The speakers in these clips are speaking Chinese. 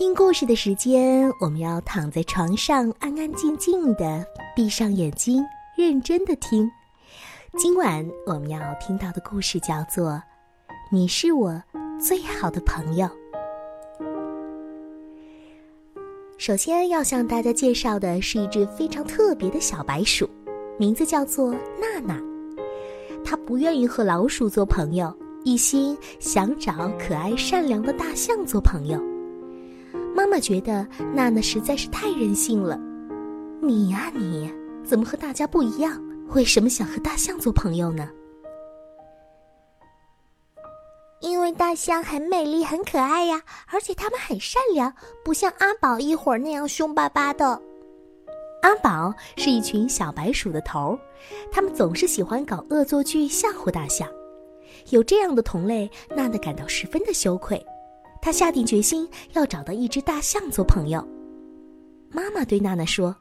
听故事的时间，我们要躺在床上，安安静静的，闭上眼睛，认真的听。今晚我们要听到的故事叫做《你是我最好的朋友》。首先要向大家介绍的是一只非常特别的小白鼠，名字叫做娜娜。它不愿意和老鼠做朋友，一心想找可爱善良的大象做朋友。妈妈觉得娜娜实在是太任性了。你呀，你怎么和大家不一样？为什么想和大象做朋友呢？因为大象很美丽、很可爱呀，而且它们很善良，不像阿宝一会儿那样凶巴巴的。阿宝是一群小白鼠的头儿，他们总是喜欢搞恶作剧吓唬大象。有这样的同类，娜娜感到十分的羞愧。他下定决心要找到一只大象做朋友。妈妈对娜娜说：“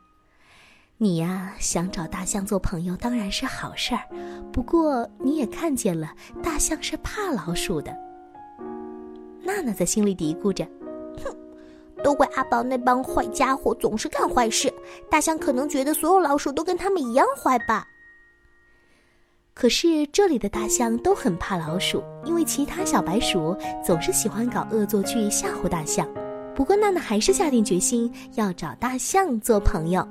你呀，想找大象做朋友当然是好事儿，不过你也看见了，大象是怕老鼠的。”娜娜在心里嘀咕着：“哼，都怪阿宝那帮坏家伙总是干坏事。大象可能觉得所有老鼠都跟他们一样坏吧。”可是这里的大象都很怕老鼠，因为其他小白鼠总是喜欢搞恶作剧吓唬大象。不过娜娜还是下定决心要找大象做朋友。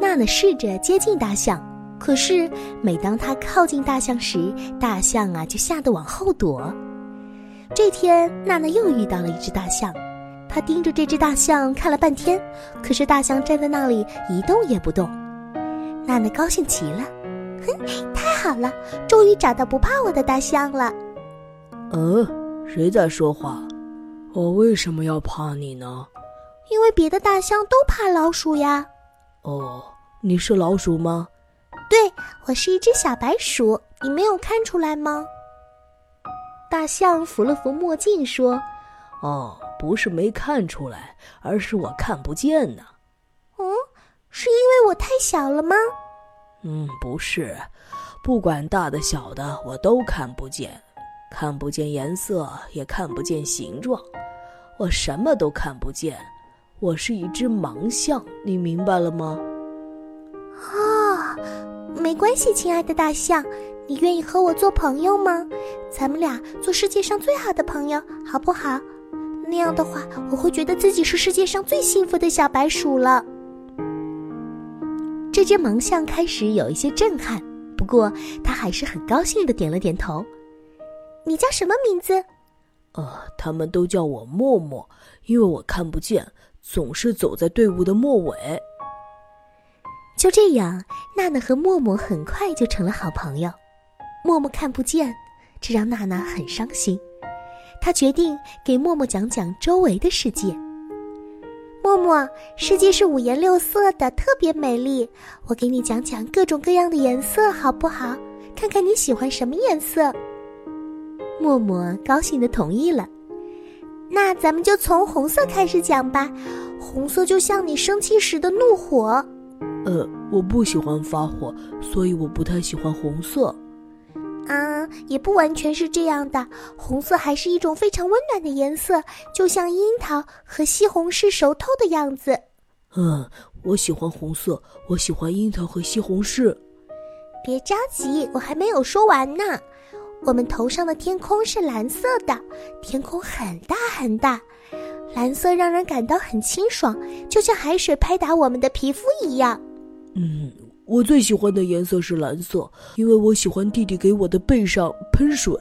娜娜试着接近大象，可是每当她靠近大象时，大象啊就吓得往后躲。这天，娜娜又遇到了一只大象，她盯着这只大象看了半天，可是大象站在那里一动也不动。娜娜高兴极了。哼，太好了，终于找到不怕我的大象了。嗯，谁在说话？我为什么要怕你呢？因为别的大象都怕老鼠呀。哦，你是老鼠吗？对，我是一只小白鼠，你没有看出来吗？大象扶了扶墨镜说：“哦，不是没看出来，而是我看不见呢。”嗯，是因为我太小了吗？嗯，不是，不管大的小的，我都看不见，看不见颜色，也看不见形状，我什么都看不见。我是一只盲象，你明白了吗？啊，没关系，亲爱的大象，你愿意和我做朋友吗？咱们俩做世界上最好的朋友，好不好？那样的话，我会觉得自己是世界上最幸福的小白鼠了。这只盲象开始有一些震撼，不过他还是很高兴的点了点头。你叫什么名字？呃，他们都叫我默默，因为我看不见，总是走在队伍的末尾。就这样，娜娜和默默很快就成了好朋友。默默看不见，这让娜娜很伤心。她决定给默默讲讲周围的世界。默默，世界是五颜六色的，特别美丽。我给你讲讲各种各样的颜色，好不好？看看你喜欢什么颜色。默默高兴的同意了。那咱们就从红色开始讲吧。红色就像你生气时的怒火。呃，我不喜欢发火，所以我不太喜欢红色。啊，也不完全是这样的。红色还是一种非常温暖的颜色，就像樱桃和西红柿熟透的样子。嗯，我喜欢红色，我喜欢樱桃和西红柿。别着急，我还没有说完呢。我们头上的天空是蓝色的，天空很大很大，蓝色让人感到很清爽，就像海水拍打我们的皮肤一样。嗯。我最喜欢的颜色是蓝色，因为我喜欢弟弟给我的背上喷水。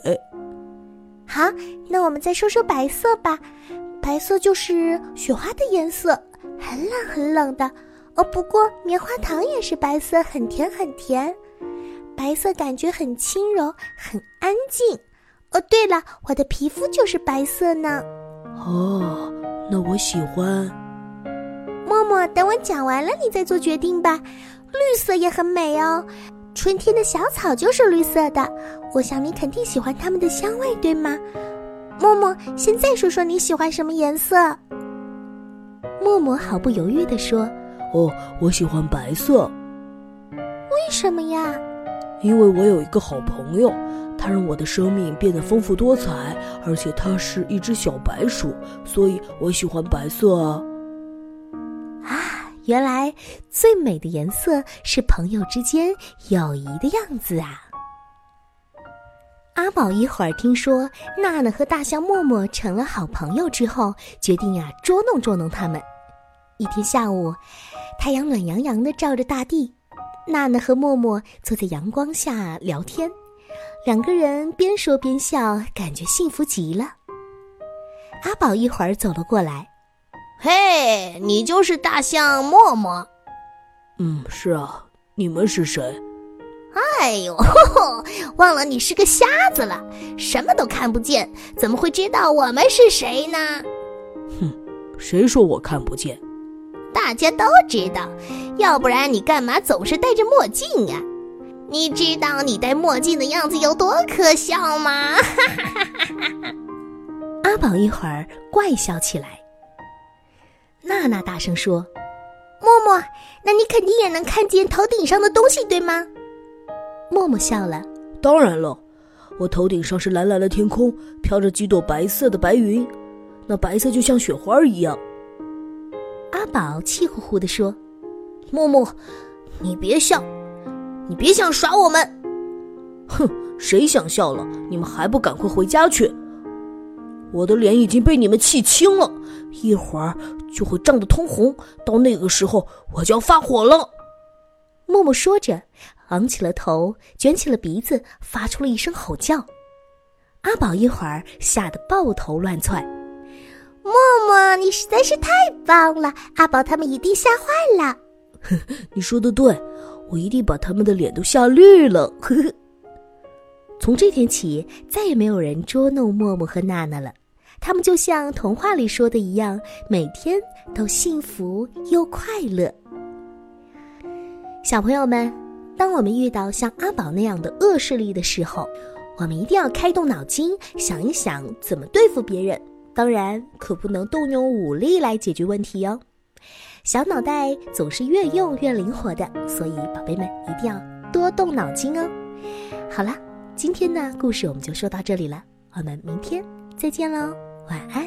好，那我们再说说白色吧。白色就是雪花的颜色，很冷很冷的。哦，不过棉花糖也是白色，很甜很甜。白色感觉很轻柔，很安静。哦，对了，我的皮肤就是白色呢。哦，那我喜欢。默默，等我讲完了，你再做决定吧。绿色也很美哦，春天的小草就是绿色的。我想你肯定喜欢它们的香味，对吗？默默，现在说说你喜欢什么颜色？默默毫不犹豫地说：“哦，我喜欢白色。”为什么呀？因为我有一个好朋友，他它让我的生命变得丰富多彩，而且他是一只小白鼠，所以我喜欢白色啊。原来最美的颜色是朋友之间友谊的样子啊！阿宝一会儿听说娜娜和大象默默成了好朋友之后，决定呀捉弄捉弄他们。一天下午，太阳暖洋洋的照着大地，娜娜和默默坐在阳光下聊天，两个人边说边笑，感觉幸福极了。阿宝一会儿走了过来，嘿，你就是大象默默？嗯，是啊，你们是谁？哎呦，忘了你是个瞎子了，什么都看不见，怎么会知道我们是谁呢？哼，谁说我看不见？大家都知道，要不然你干嘛总是戴着墨镜呀？你知道你戴墨镜的样子有多可笑吗？阿宝一会儿怪笑起来。娜娜大声说：“默默，那你肯定也能看见头顶上的东西，对吗？”默默笑了：“当然了，我头顶上是蓝蓝的天空，飘着几朵白色的白云，那白色就像雪花一样。”阿宝气呼呼地说：“默默，你别笑，你别想耍我们。哼，谁想笑了？你们还不赶快回家去！我的脸已经被你们气青了，一会儿就会涨得通红，到那个时候我就要发火了。”默默说着，昂起了头，卷起了鼻子，发出了一声吼叫。阿宝一会儿吓得抱头乱窜。默默，你实在是太棒了！阿宝他们一定吓坏了。你说的对，我一定把他们的脸都吓绿了。呵呵。从这天起，再也没有人捉弄默默和娜娜了。他们就像童话里说的一样，每天都幸福又快乐。小朋友们，当我们遇到像阿宝那样的恶势力的时候，我们一定要开动脑筋，想一想怎么对付别人。当然，可不能动用武力来解决问题哟。小脑袋总是越用越灵活的，所以宝贝们一定要多动脑筋哦。好了，今天呢故事我们就说到这里了我们明天再见喽晚安。